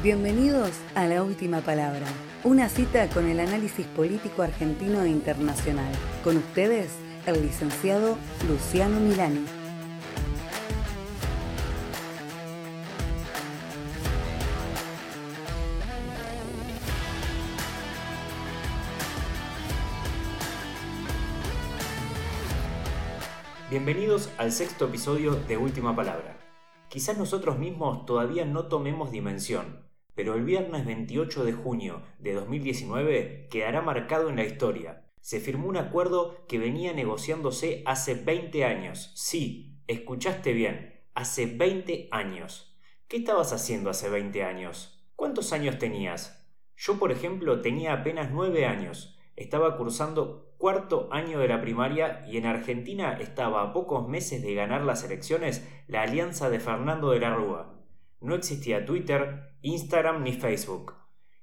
Bienvenidos a La Última Palabra, una cita con el análisis político argentino e internacional. Con ustedes, el licenciado Luciano Milani. Bienvenidos al sexto episodio de Última Palabra. Quizás nosotros mismos todavía no tomemos dimensión, pero el viernes 28 de junio de 2019 quedará marcado en la historia. Se firmó un acuerdo que venía negociándose hace 20 años. Sí, escuchaste bien, hace 20 años. ¿Qué estabas haciendo hace 20 años? ¿Cuántos años tenías? Yo, por ejemplo, tenía apenas 9 años. Estaba cursando cuarto año de la primaria y en Argentina estaba a pocos meses de ganar las elecciones la alianza de Fernando de la Rúa. No existía Twitter, Instagram ni Facebook.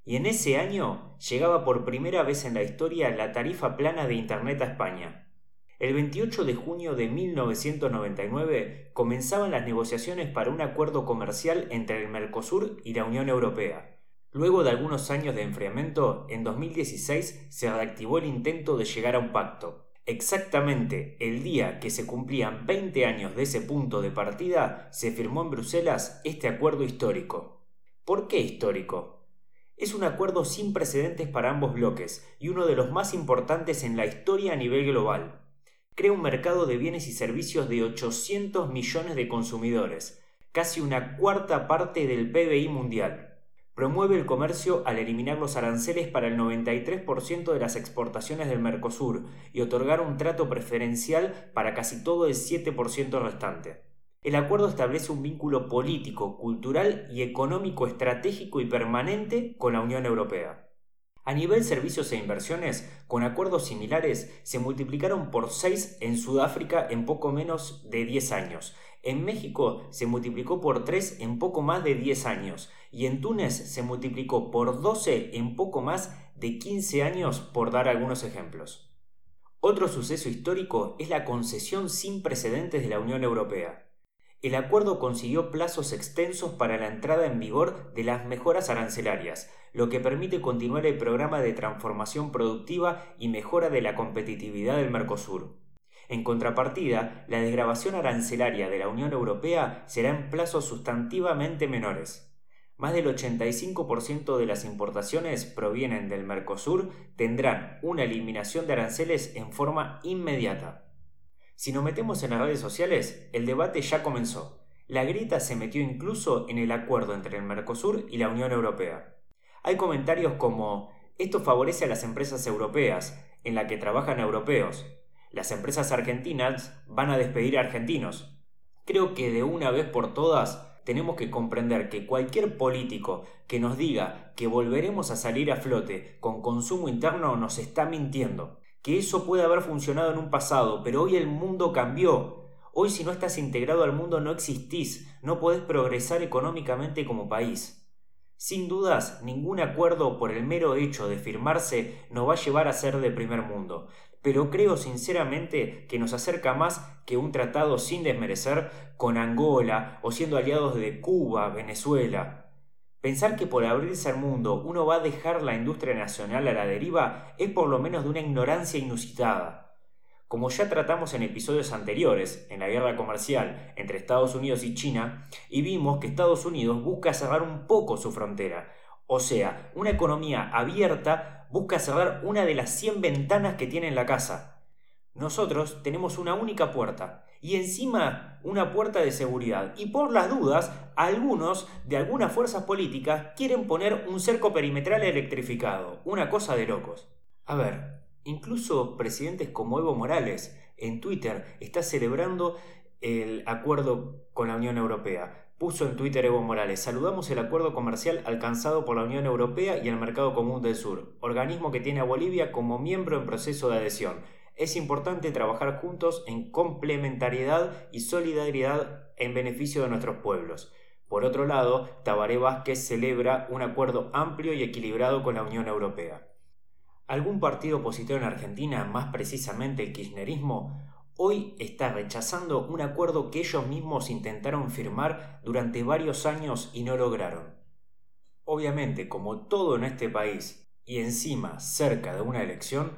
Y en ese año llegaba por primera vez en la historia la tarifa plana de Internet a España. El 28 de junio de 1999 comenzaban las negociaciones para un acuerdo comercial entre el Mercosur y la Unión Europea. Luego de algunos años de enfriamiento, en 2016 se reactivó el intento de llegar a un pacto. Exactamente el día que se cumplían 20 años de ese punto de partida, se firmó en Bruselas este acuerdo histórico. ¿Por qué histórico? Es un acuerdo sin precedentes para ambos bloques y uno de los más importantes en la historia a nivel global. Crea un mercado de bienes y servicios de 800 millones de consumidores, casi una cuarta parte del PBI mundial. Promueve el comercio al eliminar los aranceles para el 93% de las exportaciones del Mercosur y otorgar un trato preferencial para casi todo el 7% restante. El acuerdo establece un vínculo político, cultural y económico estratégico y permanente con la Unión Europea. A nivel servicios e inversiones, con acuerdos similares, se multiplicaron por 6 en Sudáfrica en poco menos de 10 años. En México se multiplicó por 3 en poco más de 10 años y en Túnez se multiplicó por 12 en poco más de 15 años, por dar algunos ejemplos. Otro suceso histórico es la concesión sin precedentes de la Unión Europea. El acuerdo consiguió plazos extensos para la entrada en vigor de las mejoras arancelarias, lo que permite continuar el programa de transformación productiva y mejora de la competitividad del Mercosur. En contrapartida, la desgrabación arancelaria de la Unión Europea será en plazos sustantivamente menores. Más del 85% de las importaciones provienen del Mercosur tendrán una eliminación de aranceles en forma inmediata. Si nos metemos en las redes sociales, el debate ya comenzó. La grita se metió incluso en el acuerdo entre el Mercosur y la Unión Europea. Hay comentarios como esto favorece a las empresas europeas, en la que trabajan europeos. Las empresas argentinas van a despedir a argentinos. Creo que de una vez por todas tenemos que comprender que cualquier político que nos diga que volveremos a salir a flote con consumo interno nos está mintiendo. Que eso puede haber funcionado en un pasado, pero hoy el mundo cambió. Hoy si no estás integrado al mundo no existís, no podés progresar económicamente como país. Sin dudas, ningún acuerdo por el mero hecho de firmarse nos va a llevar a ser de primer mundo, pero creo sinceramente que nos acerca más que un tratado sin desmerecer con Angola o siendo aliados de Cuba, Venezuela. Pensar que por abrirse al mundo uno va a dejar la industria nacional a la deriva es por lo menos de una ignorancia inusitada. Como ya tratamos en episodios anteriores, en la guerra comercial entre Estados Unidos y China, y vimos que Estados Unidos busca cerrar un poco su frontera, o sea, una economía abierta busca cerrar una de las 100 ventanas que tiene en la casa. Nosotros tenemos una única puerta y encima una puerta de seguridad. Y por las dudas, algunos de algunas fuerzas políticas quieren poner un cerco perimetral electrificado. Una cosa de locos. A ver, Incluso presidentes como Evo Morales en Twitter está celebrando el acuerdo con la Unión Europea. Puso en Twitter Evo Morales, saludamos el acuerdo comercial alcanzado por la Unión Europea y el Mercado Común del Sur, organismo que tiene a Bolivia como miembro en proceso de adhesión. Es importante trabajar juntos en complementariedad y solidaridad en beneficio de nuestros pueblos. Por otro lado, Tabaré Vázquez celebra un acuerdo amplio y equilibrado con la Unión Europea. Algún partido opositor en Argentina, más precisamente el kirchnerismo, hoy está rechazando un acuerdo que ellos mismos intentaron firmar durante varios años y no lograron. Obviamente, como todo en este país, y encima cerca de una elección,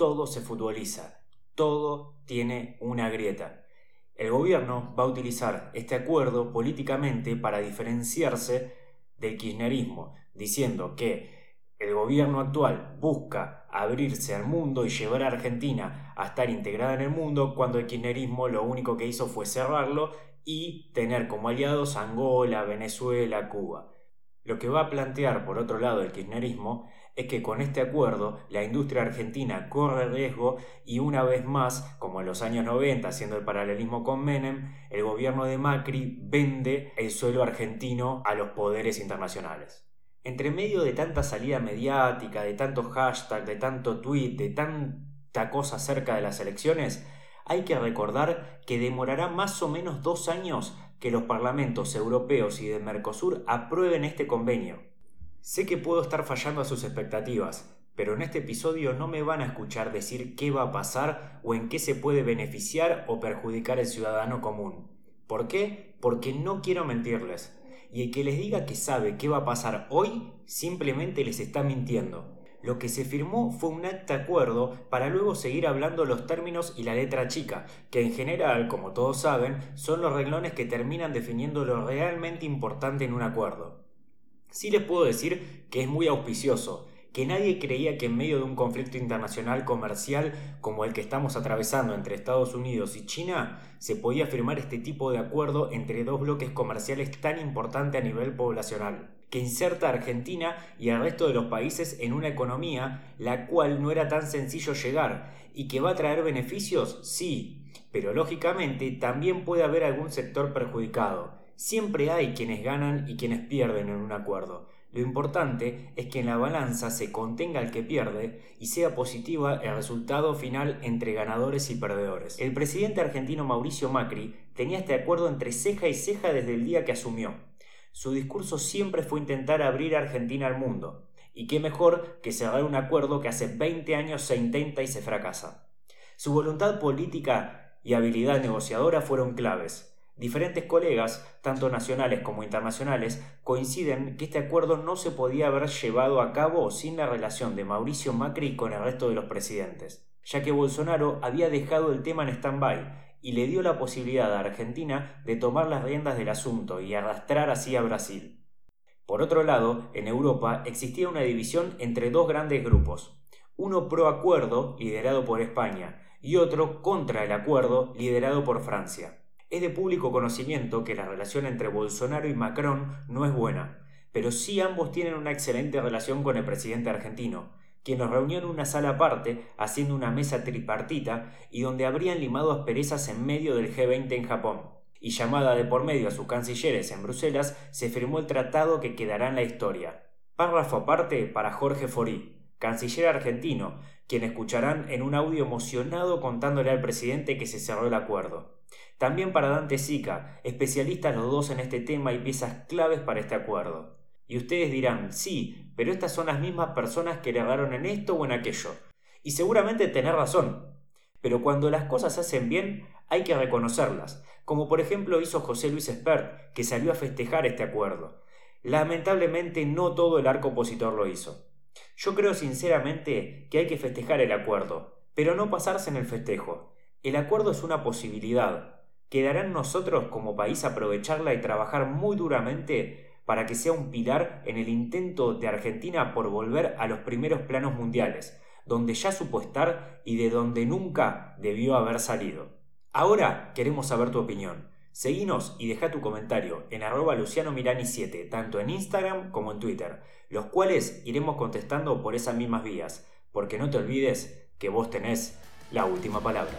todo se futboliza, todo tiene una grieta. El gobierno va a utilizar este acuerdo políticamente para diferenciarse del kirchnerismo, diciendo que el gobierno actual busca abrirse al mundo y llevar a Argentina a estar integrada en el mundo, cuando el kirchnerismo lo único que hizo fue cerrarlo y tener como aliados Angola, Venezuela, Cuba. Lo que va a plantear por otro lado el kirchnerismo es que con este acuerdo la industria argentina corre riesgo y una vez más, como en los años 90, haciendo el paralelismo con Menem, el gobierno de Macri vende el suelo argentino a los poderes internacionales. Entre medio de tanta salida mediática, de tantos hashtags, de tanto tweet, de tanta cosa cerca de las elecciones, hay que recordar que demorará más o menos dos años que los parlamentos europeos y de Mercosur aprueben este convenio. Sé que puedo estar fallando a sus expectativas, pero en este episodio no me van a escuchar decir qué va a pasar o en qué se puede beneficiar o perjudicar el ciudadano común. ¿Por qué? Porque no quiero mentirles. Y el que les diga que sabe qué va a pasar hoy, simplemente les está mintiendo. Lo que se firmó fue un acta acuerdo para luego seguir hablando los términos y la letra chica, que en general, como todos saben, son los reglones que terminan definiendo lo realmente importante en un acuerdo. Sí les puedo decir que es muy auspicioso, que nadie creía que en medio de un conflicto internacional comercial como el que estamos atravesando entre Estados Unidos y China, se podía firmar este tipo de acuerdo entre dos bloques comerciales tan importantes a nivel poblacional que inserta a Argentina y al resto de los países en una economía la cual no era tan sencillo llegar y que va a traer beneficios, sí, pero lógicamente también puede haber algún sector perjudicado. Siempre hay quienes ganan y quienes pierden en un acuerdo. Lo importante es que en la balanza se contenga el que pierde y sea positiva el resultado final entre ganadores y perdedores. El presidente argentino Mauricio Macri tenía este acuerdo entre ceja y ceja desde el día que asumió. Su discurso siempre fue intentar abrir a Argentina al mundo. Y qué mejor que cerrar un acuerdo que hace 20 años se intenta y se fracasa. Su voluntad política y habilidad negociadora fueron claves. Diferentes colegas, tanto nacionales como internacionales, coinciden que este acuerdo no se podía haber llevado a cabo sin la relación de Mauricio Macri con el resto de los presidentes, ya que Bolsonaro había dejado el tema en stand-by y le dio la posibilidad a Argentina de tomar las riendas del asunto y arrastrar así a Brasil. Por otro lado, en Europa existía una división entre dos grandes grupos, uno pro acuerdo, liderado por España, y otro contra el acuerdo, liderado por Francia. Es de público conocimiento que la relación entre Bolsonaro y Macron no es buena, pero sí ambos tienen una excelente relación con el presidente argentino, quien los reunió en una sala aparte, haciendo una mesa tripartita y donde habrían limado asperezas en medio del G20 en Japón. Y llamada de por medio a sus cancilleres en Bruselas, se firmó el tratado que quedará en la historia. Párrafo aparte para Jorge Forí, canciller argentino, quien escucharán en un audio emocionado contándole al presidente que se cerró el acuerdo. También para Dante Sica, especialistas los dos en este tema y piezas claves para este acuerdo. Y ustedes dirán, sí, pero estas son las mismas personas que erraron en esto o en aquello. Y seguramente tener razón. Pero cuando las cosas se hacen bien, hay que reconocerlas, como por ejemplo hizo José Luis Espert, que salió a festejar este acuerdo. Lamentablemente no todo el arco opositor lo hizo. Yo creo sinceramente que hay que festejar el acuerdo, pero no pasarse en el festejo. El acuerdo es una posibilidad. Quedará en nosotros como país aprovecharla y trabajar muy duramente para que sea un pilar en el intento de Argentina por volver a los primeros planos mundiales, donde ya supo estar y de donde nunca debió haber salido. Ahora queremos saber tu opinión. Seguinos y deja tu comentario en arroba Luciano Mirani 7, tanto en Instagram como en Twitter, los cuales iremos contestando por esas mismas vías, porque no te olvides que vos tenés la última palabra.